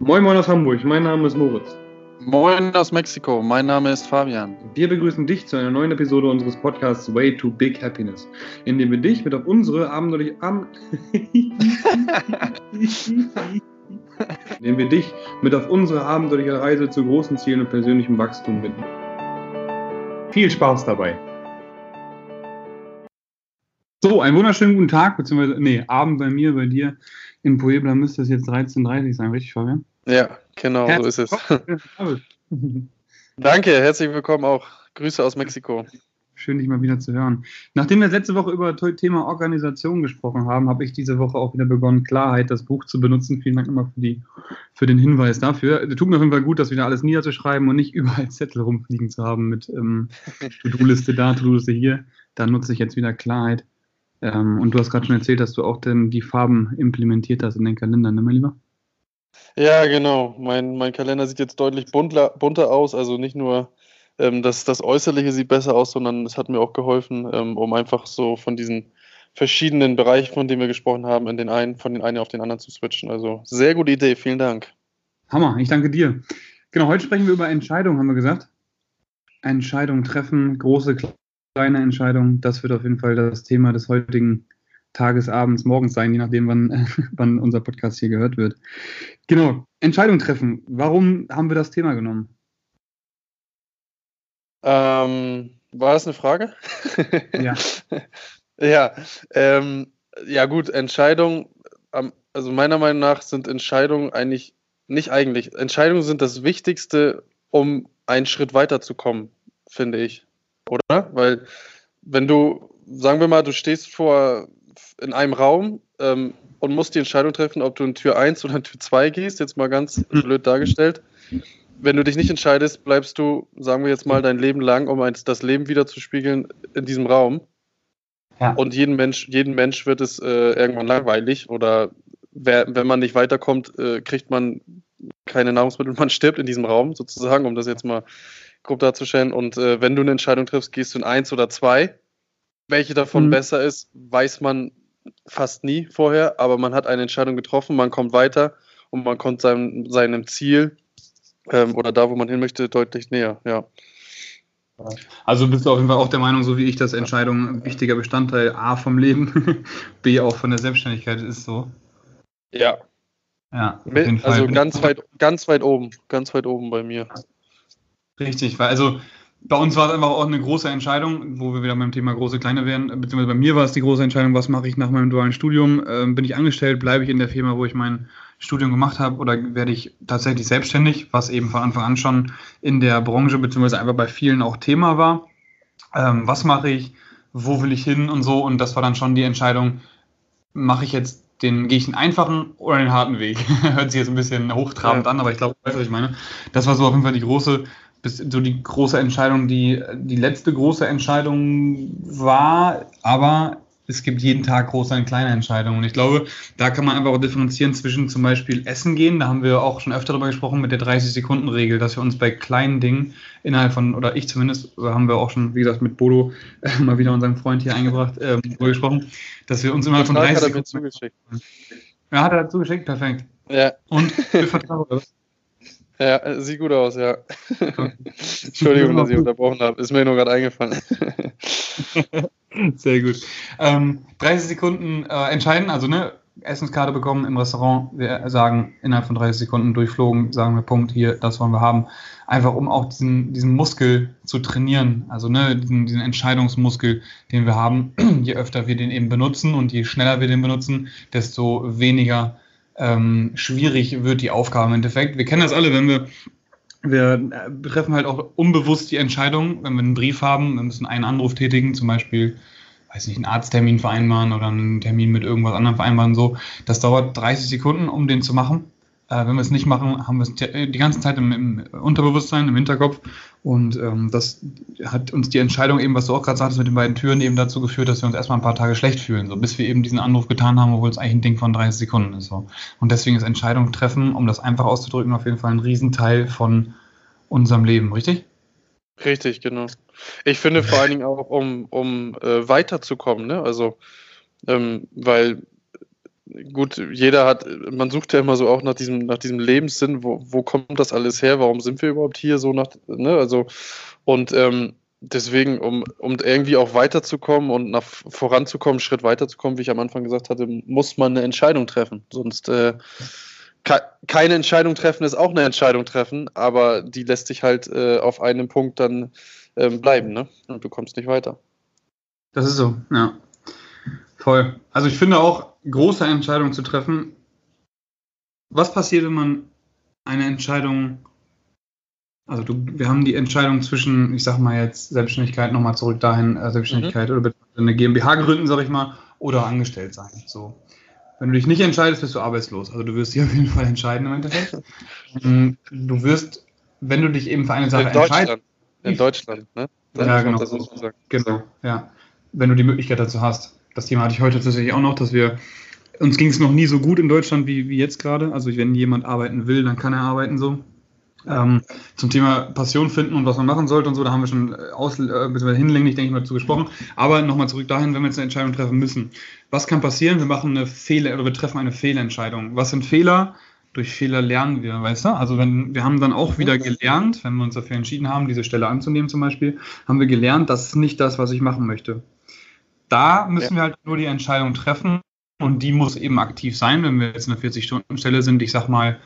Moin Moin aus Hamburg, mein Name ist Moritz. Moin aus Mexiko, mein Name ist Fabian. Wir begrüßen dich zu einer neuen Episode unseres Podcasts Way to Big Happiness, in dem wir dich mit auf unsere abenteuerliche Am in dem wir dich mit auf unsere abenteuerliche Reise zu großen Zielen und persönlichem Wachstum bitten. Viel Spaß dabei! So, einen wunderschönen guten Tag, beziehungsweise, nee, Abend bei mir, bei dir in Puebla müsste es jetzt 13.30 sein, richtig, Fabian? Ja, genau, Herzlich so ist es. Danke, herzlich willkommen auch. Grüße aus Mexiko. Schön, dich mal wieder zu hören. Nachdem wir letzte Woche über das Thema Organisation gesprochen haben, habe ich diese Woche auch wieder begonnen, Klarheit, das Buch zu benutzen. Vielen Dank nochmal für, die, für den Hinweis dafür. Tut mir auf jeden Fall gut, das wieder alles niederzuschreiben und nicht überall Zettel rumfliegen zu haben mit ähm, To-Do-Liste da, To-Do-Liste hier. Da nutze ich jetzt wieder Klarheit. Ähm, und du hast gerade schon erzählt, dass du auch denn die Farben implementiert hast in den Kalender, ne, mein Lieber? Ja, genau. Mein, mein Kalender sieht jetzt deutlich bunter, bunter aus. Also nicht nur ähm, das, das Äußerliche sieht besser aus, sondern es hat mir auch geholfen, ähm, um einfach so von diesen verschiedenen Bereichen, von denen wir gesprochen haben, in den einen, von den einen auf den anderen zu switchen. Also sehr gute Idee, vielen Dank. Hammer, ich danke dir. Genau, heute sprechen wir über Entscheidungen, haben wir gesagt. Entscheidungen treffen, große, kleine Entscheidung. Das wird auf jeden Fall das Thema des heutigen Tages, Abends, Morgens sein, je nachdem, wann, wann unser Podcast hier gehört wird. Genau, Entscheidung treffen. Warum haben wir das Thema genommen? Ähm, war das eine Frage? Ja. ja, ähm, ja, gut, Entscheidungen, also meiner Meinung nach sind Entscheidungen eigentlich, nicht eigentlich, Entscheidungen sind das Wichtigste, um einen Schritt weiterzukommen, finde ich oder? Weil wenn du, sagen wir mal, du stehst vor in einem Raum ähm, und musst die Entscheidung treffen, ob du in Tür 1 oder in Tür 2 gehst, jetzt mal ganz mhm. blöd dargestellt. Wenn du dich nicht entscheidest, bleibst du, sagen wir jetzt mal, dein Leben lang, um das Leben wieder zu spiegeln, in diesem Raum. Ja. Und jeden Mensch, jeden Mensch wird es äh, irgendwann langweilig oder wer, wenn man nicht weiterkommt, äh, kriegt man keine Nahrungsmittel, man stirbt in diesem Raum sozusagen, um das jetzt mal grob darzustellen. Und äh, wenn du eine Entscheidung triffst, gehst du in eins oder zwei. Welche davon mhm. besser ist, weiß man fast nie vorher, aber man hat eine Entscheidung getroffen, man kommt weiter und man kommt seinem, seinem Ziel ähm, oder da, wo man hin möchte, deutlich näher, ja. Also bist du auf jeden Fall auch der Meinung, so wie ich, dass Entscheidung ein wichtiger Bestandteil A vom Leben, B auch von der Selbstständigkeit ist so. Ja. Ja, also ganz weit, ganz weit oben, ganz weit oben bei mir. Richtig, weil also bei uns war es einfach auch eine große Entscheidung, wo wir wieder beim Thema große, kleine wären, beziehungsweise bei mir war es die große Entscheidung, was mache ich nach meinem dualen Studium? Ähm, bin ich angestellt, bleibe ich in der Firma, wo ich mein Studium gemacht habe, oder werde ich tatsächlich selbstständig, was eben von Anfang an schon in der Branche, beziehungsweise einfach bei vielen auch Thema war. Ähm, was mache ich? Wo will ich hin und so? Und das war dann schon die Entscheidung, mache ich jetzt den, gehe ich den einfachen oder den harten Weg? Hört sich jetzt ein bisschen hochtrabend ja. an, aber ich glaube, du weißt, was ich meine. Das war so auf jeden Fall die große bis so die große Entscheidung, die die letzte große Entscheidung war, aber es gibt jeden Tag große und kleine Entscheidungen. Und ich glaube, da kann man einfach auch differenzieren zwischen zum Beispiel Essen gehen. Da haben wir auch schon öfter darüber gesprochen mit der 30-Sekunden-Regel, dass wir uns bei kleinen Dingen innerhalb von, oder ich zumindest, haben wir auch schon, wie gesagt, mit Bodo äh, mal wieder unseren Freund hier eingebracht, äh, gesprochen, dass wir uns innerhalb von 30 Sekunden. Zugeschickt. Ja, hat er dazu geschickt, perfekt. Ja. Und wir vertrauen das. Ja, sieht gut aus, ja. Entschuldigung, dass ich unterbrochen habe. Ist mir nur gerade eingefallen. Sehr gut. Ähm, 30 Sekunden äh, entscheiden, also ne, Essenskarte bekommen im Restaurant. Wir sagen innerhalb von 30 Sekunden durchflogen, sagen wir Punkt, hier, das wollen wir haben. Einfach um auch diesen, diesen Muskel zu trainieren, also ne, diesen, diesen Entscheidungsmuskel, den wir haben. Je öfter wir den eben benutzen und je schneller wir den benutzen, desto weniger ähm, schwierig wird die Aufgabe im Endeffekt. Wir kennen das alle, wenn wir wir treffen halt auch unbewusst die Entscheidung, wenn wir einen Brief haben, wir müssen einen Anruf tätigen, zum Beispiel, weiß nicht, einen Arzttermin vereinbaren oder einen Termin mit irgendwas anderem vereinbaren, so. Das dauert 30 Sekunden, um den zu machen. Äh, wenn wir es nicht machen, haben wir es die ganze Zeit im, im Unterbewusstsein, im Hinterkopf. Und ähm, das hat uns die Entscheidung eben, was du auch gerade sagtest, mit den beiden Türen eben dazu geführt, dass wir uns erstmal ein paar Tage schlecht fühlen, so bis wir eben diesen Anruf getan haben, obwohl es eigentlich ein Ding von 30 Sekunden ist. So. Und deswegen ist Entscheidung treffen, um das einfach auszudrücken, auf jeden Fall ein Riesenteil von unserem Leben, richtig? Richtig, genau. Ich finde vor allen Dingen auch, um, um äh, weiterzukommen, ne? Also, ähm, weil gut, jeder hat, man sucht ja immer so auch nach diesem, nach diesem Lebenssinn, wo, wo kommt das alles her, warum sind wir überhaupt hier so nach, ne, also, und ähm, deswegen, um, um irgendwie auch weiterzukommen und nach voranzukommen, Schritt weiterzukommen, wie ich am Anfang gesagt hatte, muss man eine Entscheidung treffen. Sonst äh, keine Entscheidung treffen ist auch eine Entscheidung treffen, aber die lässt sich halt äh, auf einem Punkt dann ähm, bleiben, ne? Und du kommst nicht weiter. Das ist so, ja. Voll. Also ich finde auch, große Entscheidungen zu treffen. Was passiert, wenn man eine Entscheidung, also du, wir haben die Entscheidung zwischen, ich sag mal jetzt Selbstständigkeit, nochmal zurück dahin, äh, Selbstständigkeit mhm. oder eine GmbH gründen, sag ich mal, oder angestellt sein. So. Wenn du dich nicht entscheidest, bist du arbeitslos. Also du wirst dich auf jeden Fall entscheiden im Endeffekt. Ähm, du wirst, wenn du dich eben für eine Sache in entscheidest. In Deutschland, ne? ja, genau. Genau, ja. Wenn du die Möglichkeit dazu hast. Das Thema hatte ich heute tatsächlich auch noch, dass wir uns ging es noch nie so gut in Deutschland wie, wie jetzt gerade. Also wenn jemand arbeiten will, dann kann er arbeiten so. Ähm, zum Thema Passion finden und was man machen sollte und so, da haben wir schon äh, aus, äh, hinlänglich, denke ich mal, zu gesprochen. Aber nochmal zurück dahin, wenn wir jetzt eine Entscheidung treffen müssen. Was kann passieren? Wir machen eine Fehler oder wir treffen eine Fehlentscheidung. Was sind Fehler? Durch Fehler lernen wir, weißt du? Also wenn wir haben dann auch wieder gelernt, wenn wir uns dafür entschieden haben, diese Stelle anzunehmen zum Beispiel, haben wir gelernt, das ist nicht das, was ich machen möchte. Da müssen ja. wir halt nur die Entscheidung treffen und die muss eben aktiv sein, wenn wir jetzt in einer 40-Stunden-Stelle sind. Ich sag mal,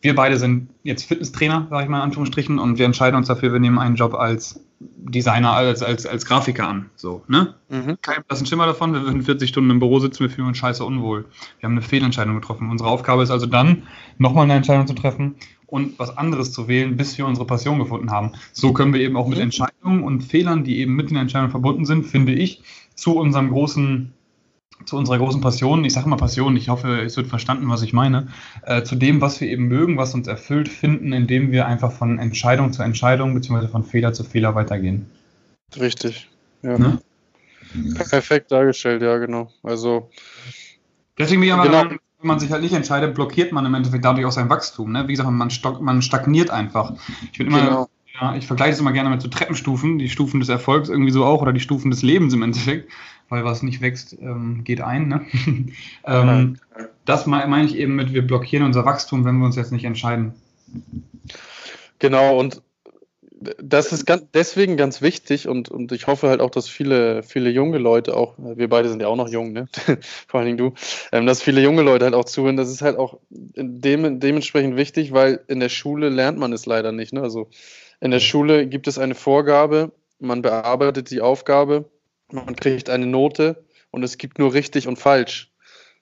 wir beide sind jetzt Fitnesstrainer, sage ich mal in Anführungsstrichen, und wir entscheiden uns dafür, wir nehmen einen Job als Designer, als, als, als Grafiker an. So, ne? Mhm. Kein blassen Schimmer davon, wir würden 40 Stunden im Büro sitzen, wir fühlen uns scheiße unwohl. Wir haben eine Fehlentscheidung getroffen. Unsere Aufgabe ist also dann, nochmal eine Entscheidung zu treffen und was anderes zu wählen, bis wir unsere Passion gefunden haben. So können wir eben auch mit mhm. Entscheidungen und Fehlern, die eben mit den Entscheidungen verbunden sind, finde ich, zu unserem großen zu unserer großen Passion, ich sage mal Passion, ich hoffe, es wird verstanden, was ich meine, äh, zu dem, was wir eben mögen, was uns erfüllt, finden, indem wir einfach von Entscheidung zu Entscheidung bzw. von Fehler zu Fehler weitergehen. Richtig, ja. Ne? Perfekt dargestellt, ja, genau. Also. Deswegen bin ich genau. wenn man sich halt nicht entscheidet, blockiert man im Endeffekt dadurch auch sein Wachstum. Ne? Wie gesagt, man, stock, man stagniert einfach. Ich bin immer. Genau. Ja, ich vergleiche es immer gerne mit so Treppenstufen, die Stufen des Erfolgs irgendwie so auch oder die Stufen des Lebens im Endeffekt weil was nicht wächst, ähm, geht ein. Ne? ähm, das meine ich eben mit, wir blockieren unser Wachstum, wenn wir uns jetzt nicht entscheiden. Genau, und das ist ganz, deswegen ganz wichtig und, und ich hoffe halt auch, dass viele, viele junge Leute auch, wir beide sind ja auch noch jung, ne? vor allen Dingen du, ähm, dass viele junge Leute halt auch zuhören. Das ist halt auch dem, dementsprechend wichtig, weil in der Schule lernt man es leider nicht. Ne? Also in der Schule gibt es eine Vorgabe, man bearbeitet die Aufgabe man kriegt eine Note und es gibt nur richtig und falsch.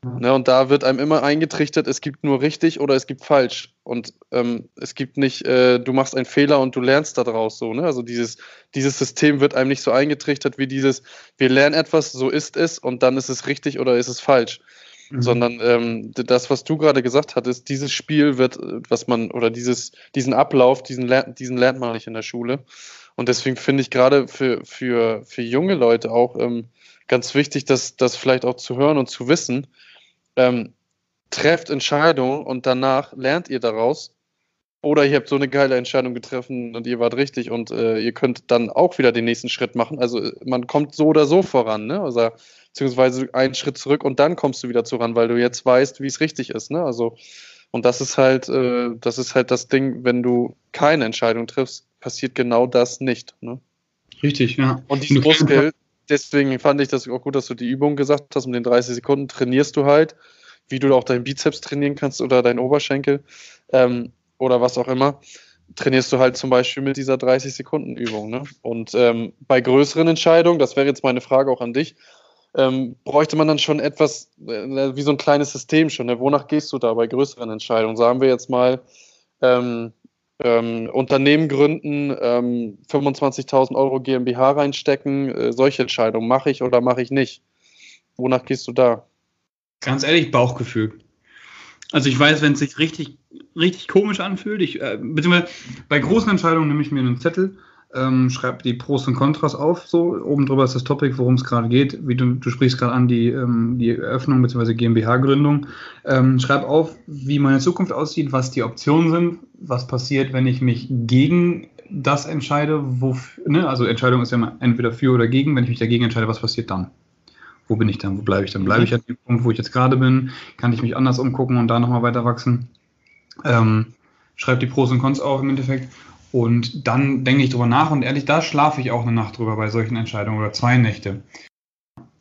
Ne, und da wird einem immer eingetrichtert, es gibt nur richtig oder es gibt falsch. Und ähm, es gibt nicht, äh, du machst einen Fehler und du lernst daraus so. Ne? Also dieses, dieses System wird einem nicht so eingetrichtert wie dieses, wir lernen etwas, so ist es und dann ist es richtig oder ist es falsch. Mhm. Sondern ähm, das, was du gerade gesagt hattest, dieses Spiel wird, was man, oder dieses, diesen Ablauf, diesen, diesen lernt man nicht in der Schule. Und deswegen finde ich gerade für, für, für junge Leute auch ähm, ganz wichtig, das, das vielleicht auch zu hören und zu wissen. Ähm, trefft Entscheidungen und danach lernt ihr daraus. Oder ihr habt so eine geile Entscheidung getroffen und ihr wart richtig und äh, ihr könnt dann auch wieder den nächsten Schritt machen. Also äh, man kommt so oder so voran, ne? Also beziehungsweise einen Schritt zurück und dann kommst du wieder zuran, weil du jetzt weißt, wie es richtig ist, ne? Also und das ist halt, äh, das ist halt das Ding, wenn du keine Entscheidung triffst, passiert genau das nicht. Ne? Richtig, ja. Und dieses Muskel, deswegen fand ich das auch gut, dass du die Übung gesagt hast, um den 30 Sekunden trainierst du halt, wie du auch deinen Bizeps trainieren kannst oder deinen Oberschenkel ähm, oder was auch immer, trainierst du halt zum Beispiel mit dieser 30 Sekunden Übung. Ne? Und ähm, bei größeren Entscheidungen, das wäre jetzt meine Frage auch an dich, ähm, bräuchte man dann schon etwas äh, wie so ein kleines System schon. Ne? Wonach gehst du da bei größeren Entscheidungen? Sagen wir jetzt mal, ähm, ähm, Unternehmen gründen, ähm, 25.000 Euro GmbH reinstecken, äh, solche Entscheidungen mache ich oder mache ich nicht. Wonach gehst du da? Ganz ehrlich, Bauchgefühl. Also ich weiß, wenn es sich richtig, richtig komisch anfühlt, ich, äh, beziehungsweise bei großen Entscheidungen nehme ich mir einen Zettel, ähm, schreib die Pros und Kontras auf. So oben drüber ist das Topic, worum es gerade geht. Wie du, du sprichst gerade an die, ähm, die Eröffnung bzw. GmbH-Gründung. Ähm, schreib auf, wie meine Zukunft aussieht, was die Optionen sind, was passiert, wenn ich mich gegen das entscheide. Wo, ne? Also Entscheidung ist ja immer entweder für oder gegen. Wenn ich mich dagegen entscheide, was passiert dann? Wo bin ich dann, wo bleibe ich dann? Bleibe ich an dem Punkt, wo ich jetzt gerade bin? Kann ich mich anders umgucken und da nochmal weiter wachsen? Ähm, schreibe die Pros und Cons auf im Endeffekt und dann denke ich drüber nach und ehrlich, da schlafe ich auch eine Nacht drüber bei solchen Entscheidungen oder zwei Nächte.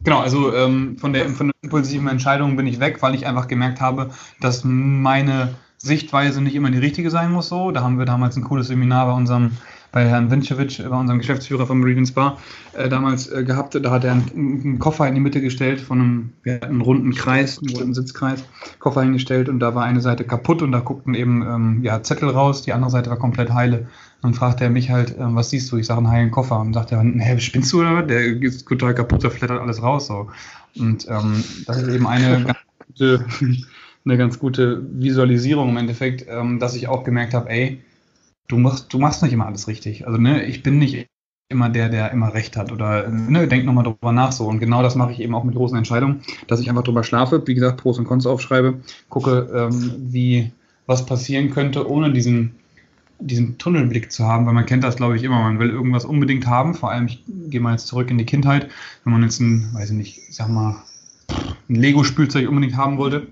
Genau, also ähm, von, der, von der impulsiven Entscheidung bin ich weg, weil ich einfach gemerkt habe, dass meine Sichtweise nicht immer die richtige sein muss. So, da haben wir damals ein cooles Seminar bei unserem bei Herrn Winczewitsch, bei unserem Geschäftsführer von Meridian Spa, äh, damals äh, gehabt. Da hat er einen, einen, Koffer in die Mitte gestellt von einem, wir hatten einen runden Kreis, einen runden Sitzkreis, Koffer hingestellt und da war eine Seite kaputt und da guckten eben ähm, ja, Zettel raus, die andere Seite war komplett heile. Dann fragte er mich halt, ähm, was siehst du? Ich sage einen heilen Koffer. Und sagt er, hä, spinnst du oder? Der ist total kaputt, da flattert alles raus. So. Und ähm, das ist eben eine ganz gute, eine ganz gute Visualisierung im Endeffekt, ähm, dass ich auch gemerkt habe, ey, du machst, du machst nicht immer alles richtig. Also, ne, ich bin nicht immer der, der immer recht hat oder ne, denk nochmal drüber nach so. Und genau das mache ich eben auch mit großen Entscheidungen, dass ich einfach drüber schlafe, wie gesagt, Pros und Cons aufschreibe, gucke, ähm, wie was passieren könnte, ohne diesen, diesen Tunnelblick zu haben, weil man kennt das, glaube ich, immer. Man will irgendwas unbedingt haben. Vor allem, ich gehe mal jetzt zurück in die Kindheit, wenn man jetzt ein, weiß ich nicht, ich sag mal, ein Lego-Spielzeug unbedingt haben wollte,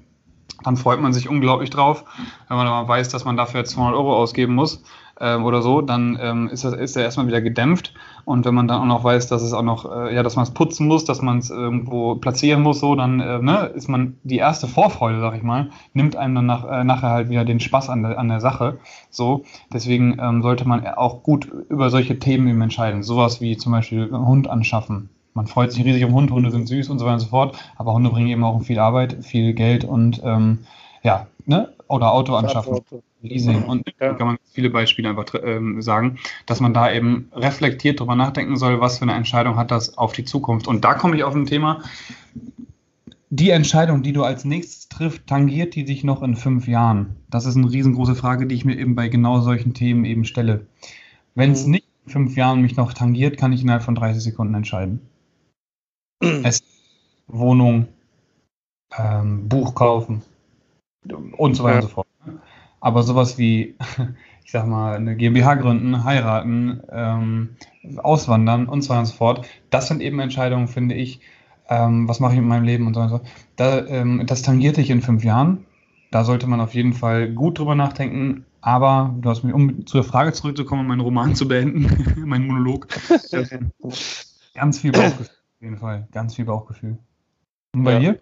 dann freut man sich unglaublich drauf, wenn man aber weiß, dass man dafür 200 Euro ausgeben muss ähm, oder so, dann ähm, ist, das, ist er erstmal wieder gedämpft. Und wenn man dann auch noch weiß, dass es auch noch, äh, ja, dass man es putzen muss, dass man es irgendwo platzieren muss, so, dann äh, ne, ist man die erste Vorfreude, sag ich mal, nimmt einem dann nach, äh, nachher halt wieder den Spaß an der, an der Sache. So, deswegen ähm, sollte man auch gut über solche Themen eben entscheiden. Sowas wie zum Beispiel einen Hund anschaffen. Man freut sich riesig um Hund, Hunde sind süß und so weiter und so fort, aber Hunde bringen eben auch viel Arbeit, viel Geld und ähm, ja, ne? Oder Auto anschaffen. Leasing. Und da kann man viele Beispiele einfach ähm, sagen, dass man da eben reflektiert darüber nachdenken soll, was für eine Entscheidung hat das auf die Zukunft. Und da komme ich auf ein Thema. Die Entscheidung, die du als nächstes triffst, tangiert die dich noch in fünf Jahren? Das ist eine riesengroße Frage, die ich mir eben bei genau solchen Themen eben stelle. Wenn es mhm. nicht in fünf Jahren mich noch tangiert, kann ich innerhalb von 30 Sekunden entscheiden. es, Wohnung, ähm, Buch kaufen und so weiter ja. und so fort. Aber sowas wie, ich sag mal, eine GmbH gründen, heiraten, ähm, auswandern und so weiter und so fort, das sind eben Entscheidungen, finde ich, ähm, was mache ich mit meinem Leben und so weiter. Da, ähm, das tangiert dich in fünf Jahren. Da sollte man auf jeden Fall gut drüber nachdenken. Aber du hast mich, um zur Frage zurückzukommen, meinen Roman zu beenden, mein Monolog, ganz viel Bauchgefühl, auf jeden Fall. Ganz viel Bauchgefühl. Und bei ja. dir?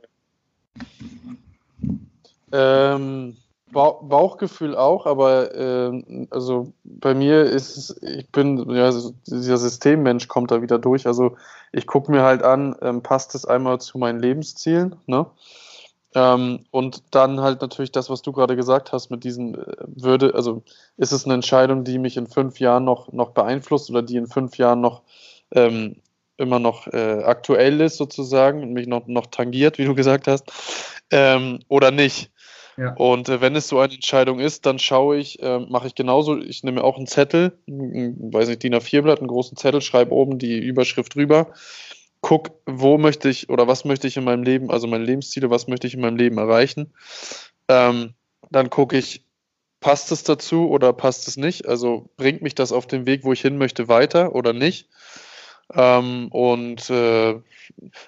Ähm, Bauchgefühl auch, aber äh, also bei mir ist es, ich bin, ja, dieser Systemmensch kommt da wieder durch. Also ich gucke mir halt an, ähm, passt es einmal zu meinen Lebenszielen, ne? Ähm, und dann halt natürlich das, was du gerade gesagt hast, mit diesen äh, würde, also ist es eine Entscheidung, die mich in fünf Jahren noch, noch beeinflusst oder die in fünf Jahren noch ähm, immer noch äh, aktuell ist sozusagen und mich noch, noch tangiert, wie du gesagt hast, ähm, oder nicht. Und äh, wenn es so eine Entscheidung ist, dann schaue ich, äh, mache ich genauso, ich nehme auch einen Zettel, ein, weiß nicht, DIN A4-Blatt, einen großen Zettel, schreibe oben die Überschrift drüber, guck, wo möchte ich oder was möchte ich in meinem Leben, also meine Lebensziele, was möchte ich in meinem Leben erreichen. Ähm, dann gucke ich, passt es dazu oder passt es nicht? Also bringt mich das auf den Weg, wo ich hin möchte, weiter oder nicht? Ähm, und äh,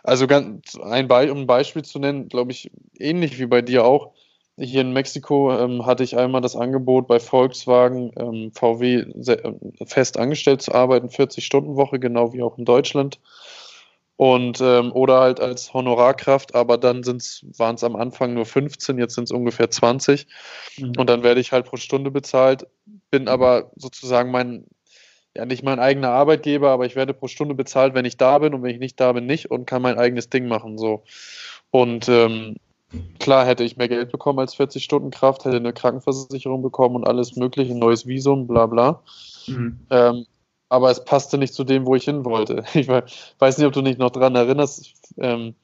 also ganz ein Be um ein Beispiel zu nennen, glaube ich, ähnlich wie bei dir auch, hier in Mexiko ähm, hatte ich einmal das Angebot, bei Volkswagen ähm, VW äh, fest angestellt zu arbeiten, 40-Stunden-Woche, genau wie auch in Deutschland. Und ähm, oder halt als Honorarkraft, aber dann waren es am Anfang nur 15, jetzt sind es ungefähr 20. Mhm. Und dann werde ich halt pro Stunde bezahlt, bin aber sozusagen mein, ja nicht mein eigener Arbeitgeber, aber ich werde pro Stunde bezahlt, wenn ich da bin und wenn ich nicht da bin, nicht und kann mein eigenes Ding machen. so. Und ähm, Klar hätte ich mehr Geld bekommen als 40 Stunden Kraft, hätte eine Krankenversicherung bekommen und alles mögliche, ein neues Visum, bla bla. Mhm. Ähm, aber es passte nicht zu dem, wo ich hin wollte. Ich weiß nicht, ob du dich noch daran erinnerst, ähm,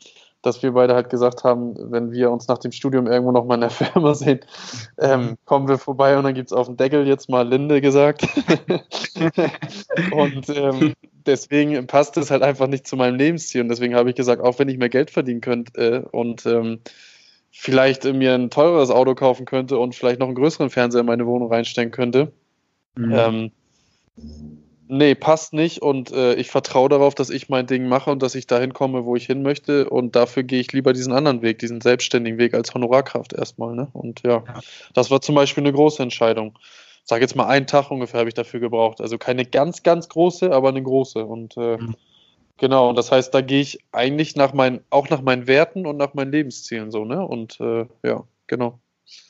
dass wir beide halt gesagt haben, wenn wir uns nach dem Studium irgendwo noch mal in der Firma sehen, ähm, kommen wir vorbei und dann gibt es auf dem Deckel jetzt mal Linde gesagt. und ähm, deswegen passt es halt einfach nicht zu meinem Lebensziel. Und deswegen habe ich gesagt, auch wenn ich mehr Geld verdienen könnte äh, und ähm, vielleicht mir ein teureres Auto kaufen könnte und vielleicht noch einen größeren Fernseher in meine Wohnung reinstecken könnte, mhm. ähm, Nee, passt nicht und äh, ich vertraue darauf, dass ich mein Ding mache und dass ich dahin komme, wo ich hin möchte und dafür gehe ich lieber diesen anderen Weg, diesen selbstständigen Weg als Honorarkraft erstmal. Ne? Und ja, ja, das war zum Beispiel eine große Entscheidung. Sag jetzt mal einen Tag ungefähr habe ich dafür gebraucht. Also keine ganz, ganz große, aber eine große. Und äh, mhm. Genau, und das heißt, da gehe ich eigentlich nach meinen, auch nach meinen Werten und nach meinen Lebenszielen so, ne? Und äh, ja, genau.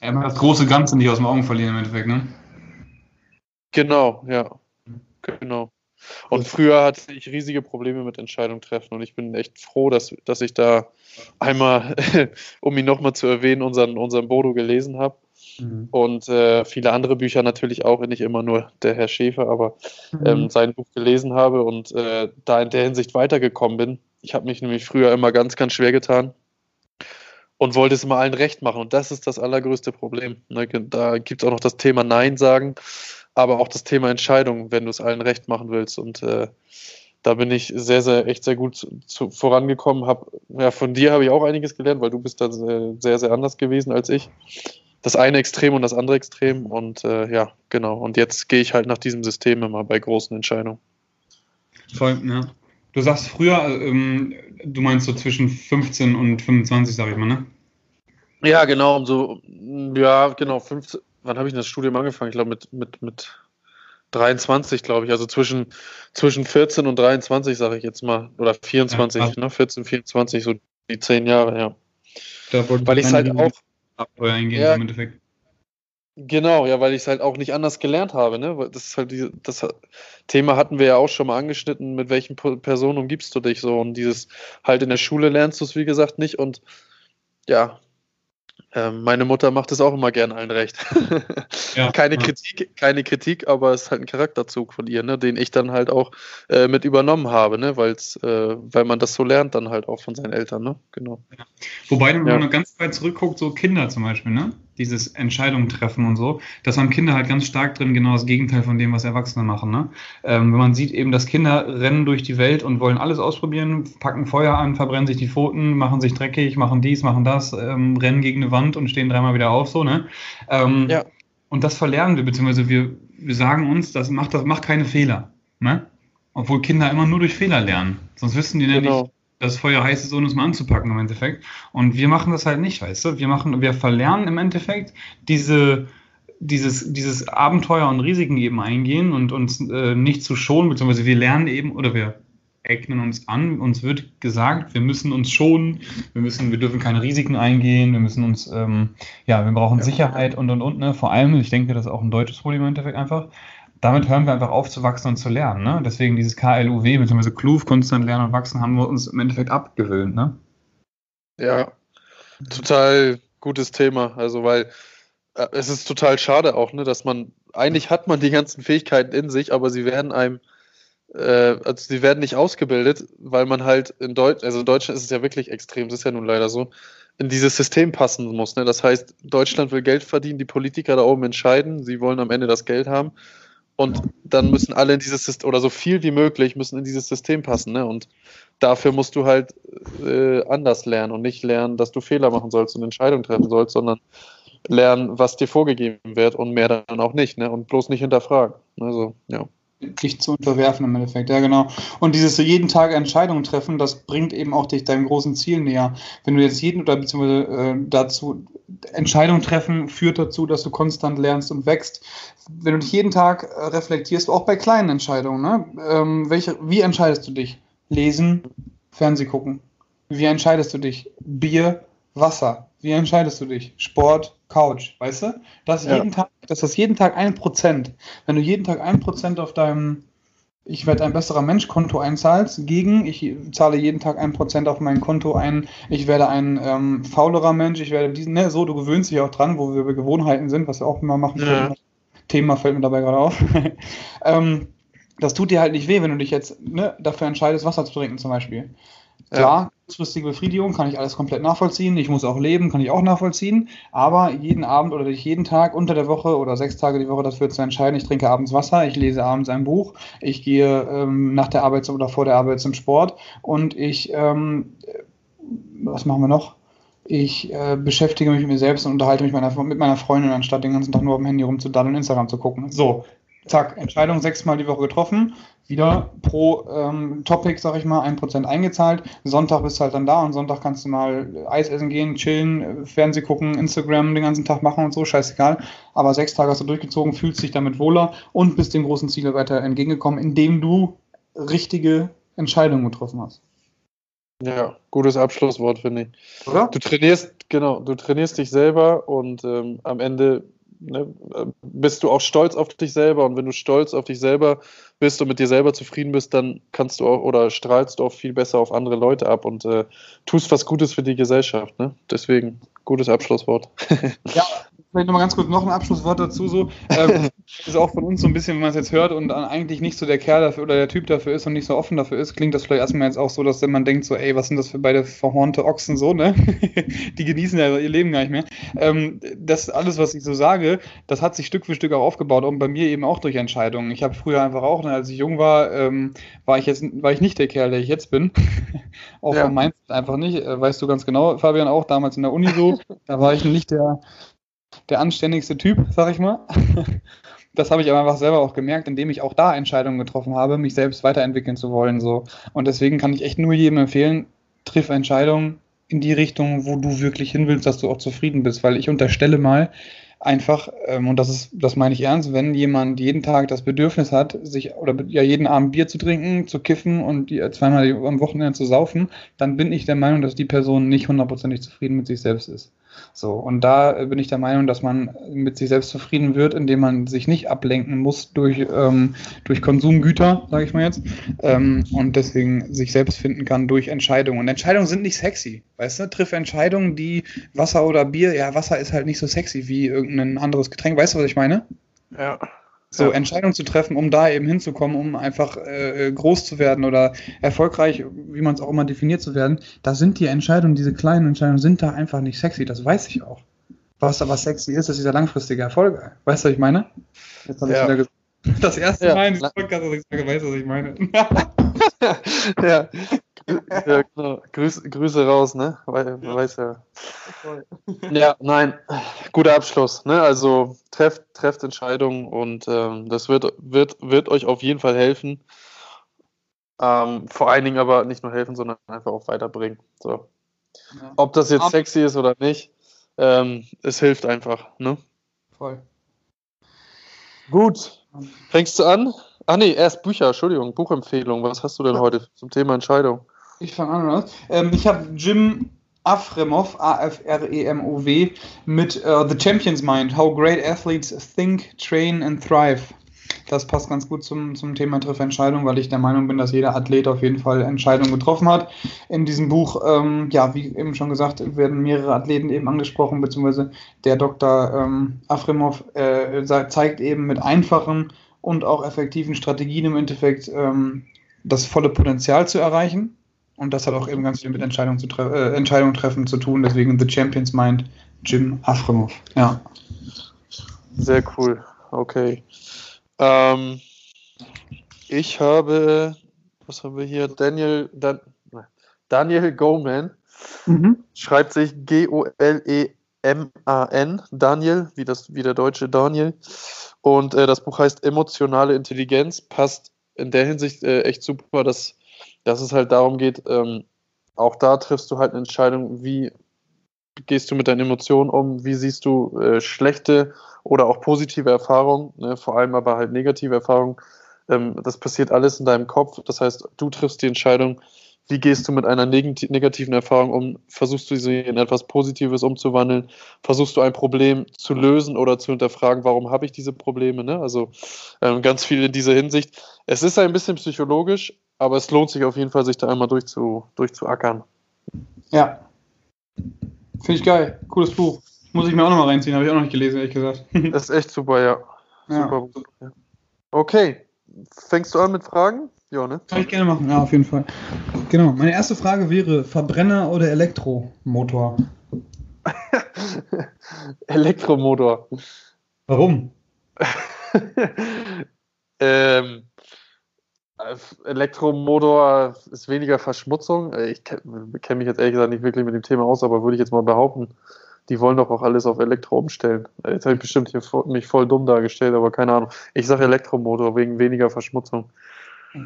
Ja, das große Ganze nicht aus den Augen verlieren im Endeffekt, ne? Genau, ja. Genau. Und früher hatte ich riesige Probleme mit Entscheidungen treffen und ich bin echt froh, dass, dass ich da einmal, um ihn nochmal zu erwähnen, unseren, unseren Bodo gelesen habe. Mhm. Und äh, viele andere Bücher natürlich auch, nicht immer nur der Herr Schäfer, aber mhm. ähm, sein Buch gelesen habe und äh, da in der Hinsicht weitergekommen bin. Ich habe mich nämlich früher immer ganz, ganz schwer getan und wollte es immer allen recht machen. Und das ist das allergrößte Problem. Ne, da gibt es auch noch das Thema Nein sagen aber auch das Thema Entscheidung, wenn du es allen recht machen willst. Und äh, da bin ich sehr, sehr, echt sehr gut zu, vorangekommen. Hab, ja, von dir habe ich auch einiges gelernt, weil du bist da sehr, sehr anders gewesen als ich. Das eine Extrem und das andere Extrem. Und äh, ja, genau. Und jetzt gehe ich halt nach diesem System immer bei großen Entscheidungen. Voll, ja. Du sagst früher, ähm, du meinst so zwischen 15 und 25, sag ich mal, ne? Ja, genau, um so, ja, genau, 15, wann habe ich das Studium angefangen? Ich glaube mit, mit, mit 23, glaube ich. Also zwischen, zwischen 14 und 23, sage ich jetzt mal. Oder 24, ja, ne? 14, 24, so die zehn Jahre, ja. weil ich es halt auch. Eingehen, ja, im Endeffekt. Genau, ja, weil ich es halt auch nicht anders gelernt habe, ne? Das ist halt die, das Thema hatten wir ja auch schon mal angeschnitten, mit welchen Personen umgibst du dich so und dieses halt in der Schule lernst du es wie gesagt nicht und ja, ähm, meine Mutter macht es auch immer gern allen recht. ja, keine ja. Kritik, keine Kritik, aber es ist halt ein Charakterzug von ihr, ne, den ich dann halt auch äh, mit übernommen habe, ne, weil's, äh, weil man das so lernt dann halt auch von seinen Eltern, ne, genau. Ja. Wobei, wenn man ganz weit zurückguckt, so Kinder zum Beispiel, ne, dieses Entscheidungen treffen und so, das haben Kinder halt ganz stark drin, genau das Gegenteil von dem, was Erwachsene machen. Ne? Ähm, wenn man sieht eben, dass Kinder rennen durch die Welt und wollen alles ausprobieren, packen Feuer an, verbrennen sich die Pfoten, machen sich dreckig, machen dies, machen das, ähm, rennen gegen eine Wand und stehen dreimal wieder auf, so, ne? Ähm, ja. Und das verlernen wir, beziehungsweise wir, wir sagen uns, das macht, das macht keine Fehler. Ne? Obwohl Kinder immer nur durch Fehler lernen. Sonst wüssten die genau. nicht, das Feuer heiß ist, ohne es mal anzupacken im Endeffekt. Und wir machen das halt nicht, weißt du? Wir machen, wir verlernen im Endeffekt diese, dieses, dieses Abenteuer und Risiken eben eingehen und uns äh, nicht zu schonen, beziehungsweise wir lernen eben oder wir eignen uns an, uns wird gesagt, wir müssen uns schonen, wir müssen, wir dürfen keine Risiken eingehen, wir müssen uns, ähm, ja, wir brauchen ja. Sicherheit und und und, ne? Vor allem, ich denke, das ist auch ein deutsches Problem im Endeffekt einfach, damit hören wir einfach auf zu wachsen und zu lernen. Ne? Deswegen dieses KLUW bzw. KLUV, konstant lernen und wachsen, haben wir uns im Endeffekt abgewöhnt. Ne? Ja, total gutes Thema. Also, weil äh, es ist total schade auch, ne, dass man, eigentlich hat man die ganzen Fähigkeiten in sich, aber sie werden einem, äh, also sie werden nicht ausgebildet, weil man halt in Deutschland, also in Deutschland ist es ja wirklich extrem, das ist ja nun leider so, in dieses System passen muss. Ne? Das heißt, Deutschland will Geld verdienen, die Politiker da oben entscheiden, sie wollen am Ende das Geld haben und dann müssen alle in dieses System, oder so viel wie möglich müssen in dieses System passen. Ne? Und dafür musst du halt äh, anders lernen und nicht lernen, dass du Fehler machen sollst und Entscheidungen treffen sollst, sondern lernen, was dir vorgegeben wird und mehr dann auch nicht. Ne? Und bloß nicht hinterfragen. Also, ja dich zu unterwerfen im Endeffekt, ja genau. Und dieses jeden Tag Entscheidungen treffen, das bringt eben auch dich deinem großen Ziel näher. Wenn du jetzt jeden oder beziehungsweise äh, dazu Entscheidungen treffen führt dazu, dass du konstant lernst und wächst. Wenn du dich jeden Tag äh, reflektierst, auch bei kleinen Entscheidungen, ne? Ähm, welche, wie entscheidest du dich? Lesen, Fernseh gucken. Wie entscheidest du dich? Bier, Wasser. Wie entscheidest du dich? Sport, Couch, weißt du? Das ja. jeden Tag, das ist jeden Tag ein Prozent. Wenn du jeden Tag ein Prozent auf deinem ich werde ein besserer Mensch Konto einzahlst, gegen ich zahle jeden Tag ein Prozent auf mein Konto ein, ich werde ein ähm, faulerer Mensch, ich werde diesen, ne, so, du gewöhnst dich auch dran, wo wir bei Gewohnheiten sind, was wir auch immer machen. Ja. Thema fällt mir dabei gerade auf. ähm, das tut dir halt nicht weh, wenn du dich jetzt ne, dafür entscheidest, Wasser zu trinken zum Beispiel. Klar, kurzfristige Befriedigung kann ich alles komplett nachvollziehen. Ich muss auch leben, kann ich auch nachvollziehen. Aber jeden Abend oder jeden Tag unter der Woche oder sechs Tage die Woche dafür zu entscheiden, ich trinke abends Wasser, ich lese abends ein Buch, ich gehe ähm, nach der Arbeit oder vor der Arbeit zum Sport und ich, ähm, was machen wir noch? Ich äh, beschäftige mich mit mir selbst und unterhalte mich meiner, mit meiner Freundin, anstatt den ganzen Tag nur auf dem Handy rumzudaddeln und Instagram zu gucken. So, zack, Entscheidung sechsmal die Woche getroffen, wieder pro ähm, Topic, sag ich mal, ein Prozent eingezahlt. Sonntag bist du halt dann da und Sonntag kannst du mal Eis essen gehen, chillen, Fernseh gucken, Instagram den ganzen Tag machen und so, scheißegal. Aber sechs Tage hast du durchgezogen, fühlst dich damit wohler und bist dem großen Ziel weiter entgegengekommen, indem du richtige Entscheidungen getroffen hast. Ja, gutes Abschlusswort, finde ich. Oder? Du trainierst, genau, du trainierst dich selber und ähm, am Ende ne, bist du auch stolz auf dich selber und wenn du stolz auf dich selber bist und mit dir selber zufrieden bist, dann kannst du auch oder strahlst du auch viel besser auf andere Leute ab und äh, tust was Gutes für die Gesellschaft. Ne? Deswegen gutes Abschlusswort. ja, vielleicht nochmal ganz kurz noch ein Abschlusswort dazu. So, ähm, ist auch von uns so ein bisschen, wenn man es jetzt hört und eigentlich nicht so der Kerl dafür oder der Typ dafür ist und nicht so offen dafür ist, klingt das vielleicht erstmal jetzt auch so, dass man denkt so, ey, was sind das für beide verhornte Ochsen so, ne? Die genießen ja ihr Leben gar nicht mehr. Ähm, das alles, was ich so sage, das hat sich Stück für Stück auch aufgebaut und bei mir eben auch durch Entscheidungen. Ich habe früher einfach auch, ne, als ich jung war, ähm, war ich jetzt, war ich nicht der Kerl, der ich jetzt bin. auch ja. Mindset einfach nicht. Äh, weißt du ganz genau, Fabian, auch damals in der Uni so. Da war ich nicht der der anständigste Typ, sag ich mal. Das habe ich aber einfach selber auch gemerkt, indem ich auch da Entscheidungen getroffen habe, mich selbst weiterentwickeln zu wollen. So. Und deswegen kann ich echt nur jedem empfehlen, triff Entscheidungen in die Richtung, wo du wirklich hin willst, dass du auch zufrieden bist. Weil ich unterstelle mal, einfach, ähm, und das ist, das meine ich ernst, wenn jemand jeden Tag das Bedürfnis hat, sich oder ja jeden Abend Bier zu trinken, zu kiffen und die, zweimal am Wochenende zu saufen, dann bin ich der Meinung, dass die Person nicht hundertprozentig zufrieden mit sich selbst ist. So, und da bin ich der Meinung, dass man mit sich selbst zufrieden wird, indem man sich nicht ablenken muss durch, ähm, durch Konsumgüter, sage ich mal jetzt, ähm, und deswegen sich selbst finden kann durch Entscheidungen. Und Entscheidungen sind nicht sexy, weißt du? Triff Entscheidungen, die Wasser oder Bier, ja, Wasser ist halt nicht so sexy wie irgendein anderes Getränk, weißt du, was ich meine? Ja. So ja. Entscheidungen zu treffen, um da eben hinzukommen, um einfach äh, groß zu werden oder erfolgreich, wie man es auch immer definiert zu werden, da sind die Entscheidungen, diese kleinen Entscheidungen, sind da einfach nicht sexy. Das weiß ich auch. Was aber sexy ist, ist dieser langfristige Erfolg. Weißt du, was ich meine? Jetzt habe ich wieder gesagt. Das erste ja. Mal in diesem Podcast, dass ich sage, weißt du, was ich meine? ja. Ja genau. Grüß, Grüße raus, ne? Weil, ja. Weiß ja. ja, nein, guter Abschluss. Ne? Also trefft, trefft Entscheidungen und ähm, das wird, wird, wird euch auf jeden Fall helfen. Ähm, vor allen Dingen aber nicht nur helfen, sondern einfach auch weiterbringen. So. Ja. Ob das jetzt sexy ist oder nicht, ähm, es hilft einfach. Ne? Voll. Gut. Fängst du an? Ach nee, erst Bücher, Entschuldigung, Buchempfehlung. Was hast du denn heute zum Thema Entscheidung? Ich fange an? Ähm, ich habe Jim Afremov, A-F-R-E-M-O-W, mit uh, The Champion's Mind, How Great Athletes Think, Train and Thrive. Das passt ganz gut zum, zum Thema Triffentscheidung, weil ich der Meinung bin, dass jeder Athlet auf jeden Fall Entscheidungen getroffen hat. In diesem Buch, ähm, ja, wie eben schon gesagt, werden mehrere Athleten eben angesprochen, beziehungsweise der Dr. Ähm, Afremov äh, zeigt eben mit einfachen und auch effektiven Strategien im Endeffekt ähm, das volle Potenzial zu erreichen. Und das hat auch eben ganz viel mit Entscheidungen, zu tre äh, Entscheidungen treffen zu tun. Deswegen The Champions Mind, Jim Afremov. Ja. Sehr cool. Okay. Ähm, ich habe, was haben wir hier? Daniel, Dan, Daniel Goleman. Mhm. Schreibt sich G-O-L-E-M-A-N. Daniel, wie, das, wie der deutsche Daniel. Und äh, das Buch heißt Emotionale Intelligenz. Passt in der Hinsicht äh, echt super, dass dass es halt darum geht, ähm, auch da triffst du halt eine Entscheidung, wie gehst du mit deinen Emotionen um, wie siehst du äh, schlechte oder auch positive Erfahrungen, ne, vor allem aber halt negative Erfahrungen. Ähm, das passiert alles in deinem Kopf. Das heißt, du triffst die Entscheidung, wie gehst du mit einer negativen Erfahrung um? Versuchst du sie in etwas Positives umzuwandeln? Versuchst du ein Problem zu lösen oder zu hinterfragen, warum habe ich diese Probleme? Ne? Also ähm, ganz viel in dieser Hinsicht. Es ist ein bisschen psychologisch, aber es lohnt sich auf jeden Fall, sich da einmal durchzu, durchzuackern. Ja. Finde ich geil. Cooles Buch. Muss ich mir auch nochmal reinziehen, habe ich auch noch nicht gelesen, ehrlich gesagt. das ist echt super, ja. Super. Ja. Okay. Fängst du an mit Fragen? Ja, ne? Kann ich gerne machen, ja, auf jeden Fall. Genau. Meine erste Frage wäre: Verbrenner oder Elektromotor? Elektromotor. Warum? ähm, Elektromotor ist weniger Verschmutzung. Ich kenne kenn mich jetzt ehrlich gesagt nicht wirklich mit dem Thema aus, aber würde ich jetzt mal behaupten, die wollen doch auch alles auf Elektro umstellen. Jetzt habe ich bestimmt hier mich voll dumm dargestellt, aber keine Ahnung. Ich sage Elektromotor wegen weniger Verschmutzung.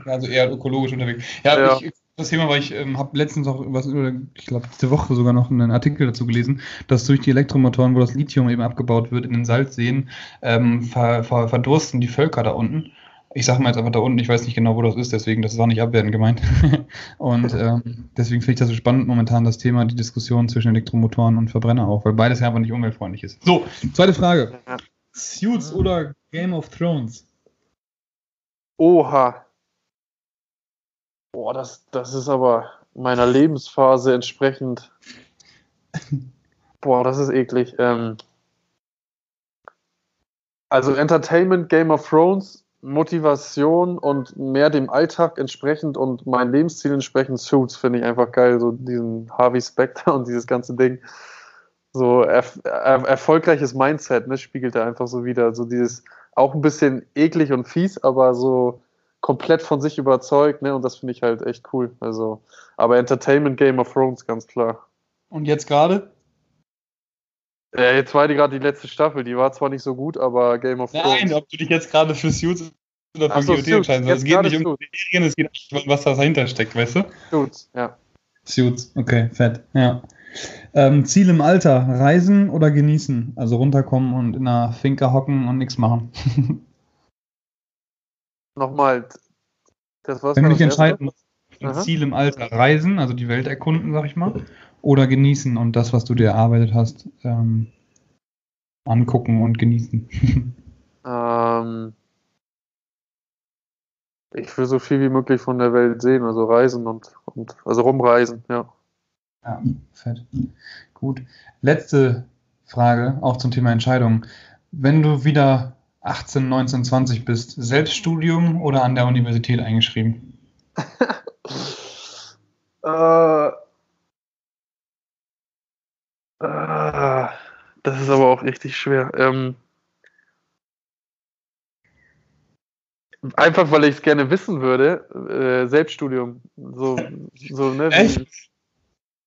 Also eher ökologisch unterwegs. Ja, ja. Ich, das Thema, weil ich ähm, habe letztens auch was, ich glaube, diese Woche sogar noch einen Artikel dazu gelesen, dass durch die Elektromotoren, wo das Lithium eben abgebaut wird in den Salzseen, ähm, ver, ver, verdursten die Völker da unten. Ich sage mal jetzt einfach da unten, ich weiß nicht genau, wo das ist, deswegen, das ist auch nicht abwertend gemeint. und ähm, deswegen finde ich das so spannend momentan, das Thema, die Diskussion zwischen Elektromotoren und Verbrenner auch, weil beides ja einfach nicht umweltfreundlich ist. So, zweite Frage. Suits oder Game of Thrones? Oha. Boah, das, das ist aber meiner Lebensphase entsprechend. Boah, das ist eklig. Ähm, also Entertainment, Game of Thrones, Motivation und mehr dem Alltag entsprechend und mein Lebensziel entsprechend Suits finde ich einfach geil. So diesen Harvey Specter und dieses ganze Ding. So er, er, erfolgreiches Mindset, ne, spiegelt er einfach so wieder. So dieses auch ein bisschen eklig und fies, aber so komplett von sich überzeugt, ne? Und das finde ich halt echt cool. Also, aber Entertainment Game of Thrones, ganz klar. Und jetzt gerade? Ja, jetzt war die gerade die letzte Staffel, die war zwar nicht so gut, aber Game of Thrones. Nein, ob du dich jetzt gerade für Suits oder für GOT entscheiden sollst. Es geht nicht um Serien, es geht nicht, was dahinter steckt, weißt du? Suits, ja. Suits, okay, fett, ja. Ähm, Ziel im Alter, reisen oder genießen? Also runterkommen und in einer Finke hocken und nichts machen. Nochmal, das war's Wenn du dich entscheiden musst, ein Ziel im Alter reisen, also die Welt erkunden, sag ich mal, oder genießen und das, was du dir erarbeitet hast, ähm, angucken und genießen. ähm, ich will so viel wie möglich von der Welt sehen, also reisen und, und also rumreisen, ja. Ja, fett. Gut. Letzte Frage, auch zum Thema Entscheidung. Wenn du wieder 18, 19, 20 bist, Selbststudium oder an der Universität eingeschrieben? äh, äh, das ist aber auch richtig schwer. Ähm, einfach weil ich es gerne wissen würde, äh, Selbststudium. So, so, ne, Echt?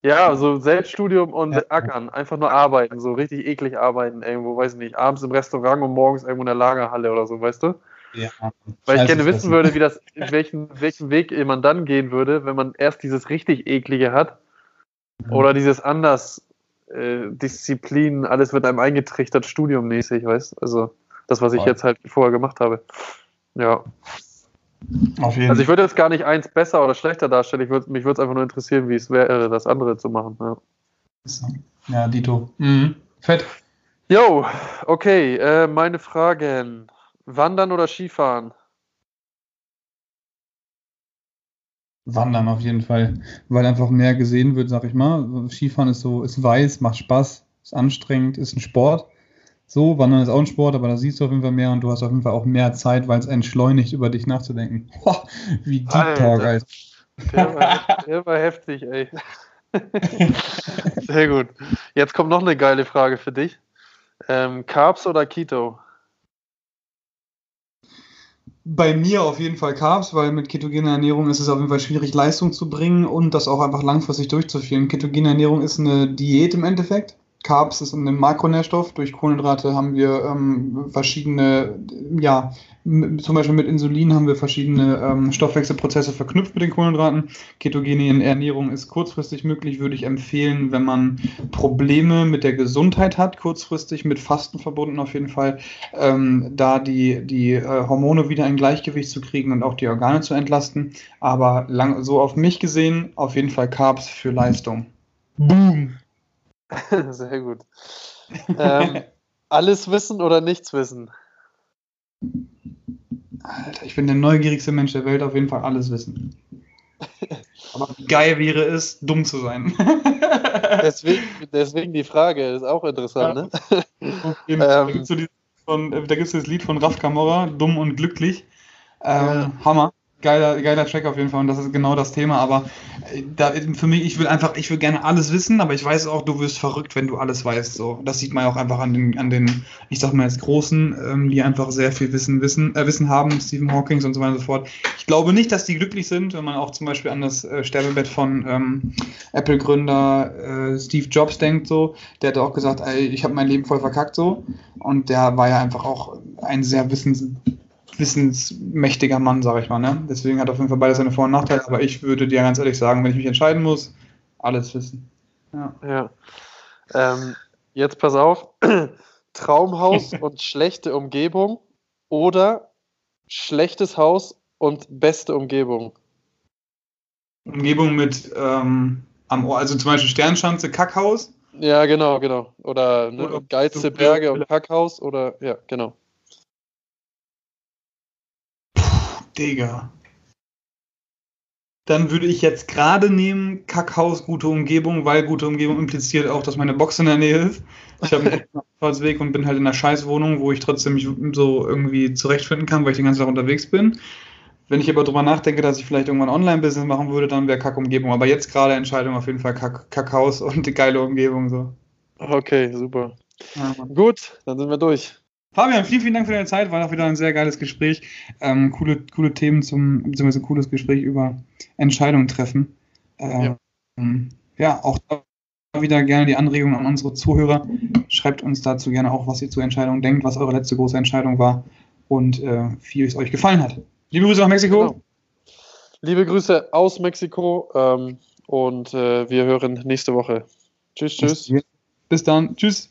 Ja, so Selbststudium und ja. Ackern, einfach nur arbeiten, so richtig eklig arbeiten irgendwo, weiß ich nicht, abends im Restaurant und morgens irgendwo in der Lagerhalle oder so, weißt du? Ja. Weil ich gerne wissen würde, wie das, welchen, welchen Weg man dann gehen würde, wenn man erst dieses richtig eklige hat mhm. oder dieses anders äh, Disziplin, alles wird einem eingetrichtert, studiummäßig, weißt Also das, was ich jetzt halt vorher gemacht habe. Ja. Also ich würde jetzt gar nicht eins besser oder schlechter darstellen. Ich würd, mich würde es einfach nur interessieren, wie es wäre, das andere zu machen. Ja, ja Dito. Mhm. Fett. Jo, okay. Äh, meine Fragen. Wandern oder Skifahren? Wandern auf jeden Fall, weil einfach mehr gesehen wird, sag ich mal. Skifahren ist so, ist weiß, macht Spaß, ist anstrengend, ist ein Sport. So, Wandern ist auch ein Sport, aber da siehst du auf jeden Fall mehr und du hast auf jeden Fall auch mehr Zeit, weil es entschleunigt, über dich nachzudenken. Boah, wie Deep. Talk, Alter. Der war, der war heftig, ey. Sehr gut. Jetzt kommt noch eine geile Frage für dich. Ähm, Carbs oder Keto? Bei mir auf jeden Fall Carbs, weil mit ketogener Ernährung ist es auf jeden Fall schwierig, Leistung zu bringen und das auch einfach langfristig durchzuführen. Ketogene Ernährung ist eine Diät im Endeffekt. Carbs ist ein Makronährstoff. Durch Kohlenhydrate haben wir ähm, verschiedene, ja, zum Beispiel mit Insulin haben wir verschiedene ähm, Stoffwechselprozesse verknüpft mit den Kohlenhydraten. Ketogene Ernährung ist kurzfristig möglich, würde ich empfehlen, wenn man Probleme mit der Gesundheit hat, kurzfristig mit Fasten verbunden auf jeden Fall, ähm, da die, die äh, Hormone wieder in Gleichgewicht zu kriegen und auch die Organe zu entlasten. Aber lang, so auf mich gesehen, auf jeden Fall Carbs für Leistung. Boom! Sehr gut. Ähm, alles wissen oder nichts wissen? Alter, ich bin der neugierigste Mensch der Welt, auf jeden Fall alles wissen. Aber wie geil wäre es, dumm zu sein. deswegen, deswegen die Frage, ist auch interessant, ja. ne? ähm, da gibt es so das Lied von Raf Kamora, Dumm und Glücklich. Ähm, ja. Hammer. Geiler, geiler Track auf jeden Fall und das ist genau das Thema. Aber äh, da, für mich, ich will einfach, ich will gerne alles wissen, aber ich weiß auch, du wirst verrückt, wenn du alles weißt. So, das sieht man ja auch einfach an den, an den, ich sag mal jetzt Großen, ähm, die einfach sehr viel Wissen, Wissen, äh, Wissen haben, Stephen Hawking und so weiter und so fort. Ich glaube nicht, dass die glücklich sind, wenn man auch zum Beispiel an das äh, Sterbebett von ähm, Apple-Gründer äh, Steve Jobs denkt. So, der hat auch gesagt, ey, ich habe mein Leben voll verkackt so. Und der war ja einfach auch ein sehr wissens wissensmächtiger Mann, sage ich mal. Ne? Deswegen hat auf jeden Fall beides seine Vor- und Nachteile. Aber ich würde dir ganz ehrlich sagen, wenn ich mich entscheiden muss, alles wissen. Ja. ja. Ähm, jetzt pass auf. Traumhaus und schlechte Umgebung oder schlechtes Haus und beste Umgebung? Umgebung mit ähm, am Ohr, also zum Beispiel Sternschanze, Kackhaus. Ja, genau, genau. Oder, ne, oder geilste Berge und Kackhaus oder ja, genau. Digga. Dann würde ich jetzt gerade nehmen Kackhaus, gute Umgebung, weil gute Umgebung impliziert auch, dass meine Box in der Nähe ist. Ich habe einen Arbeitsweg und bin halt in einer Scheißwohnung, wo ich trotzdem mich so irgendwie zurechtfinden kann, weil ich den ganzen Tag unterwegs bin. Wenn ich aber drüber nachdenke, dass ich vielleicht irgendwann Online-Business machen würde, dann wäre Kack-Umgebung. Aber jetzt gerade Entscheidung auf jeden Fall Kack Kackhaus und die geile Umgebung so. Okay, super. Ja, Gut, dann sind wir durch. Fabian, vielen, vielen Dank für deine Zeit. War auch wieder ein sehr geiles Gespräch. Ähm, coole, coole Themen zum, beziehungsweise ein cooles Gespräch über Entscheidungen treffen. Ähm, ja. ja, auch wieder gerne die Anregung an unsere Zuhörer. Schreibt uns dazu gerne auch, was ihr zu Entscheidungen denkt, was eure letzte große Entscheidung war und äh, wie es euch gefallen hat. Liebe Grüße nach Mexiko. Genau. Liebe Grüße aus Mexiko ähm, und äh, wir hören nächste Woche. Tschüss, tschüss. Bis dann. Tschüss.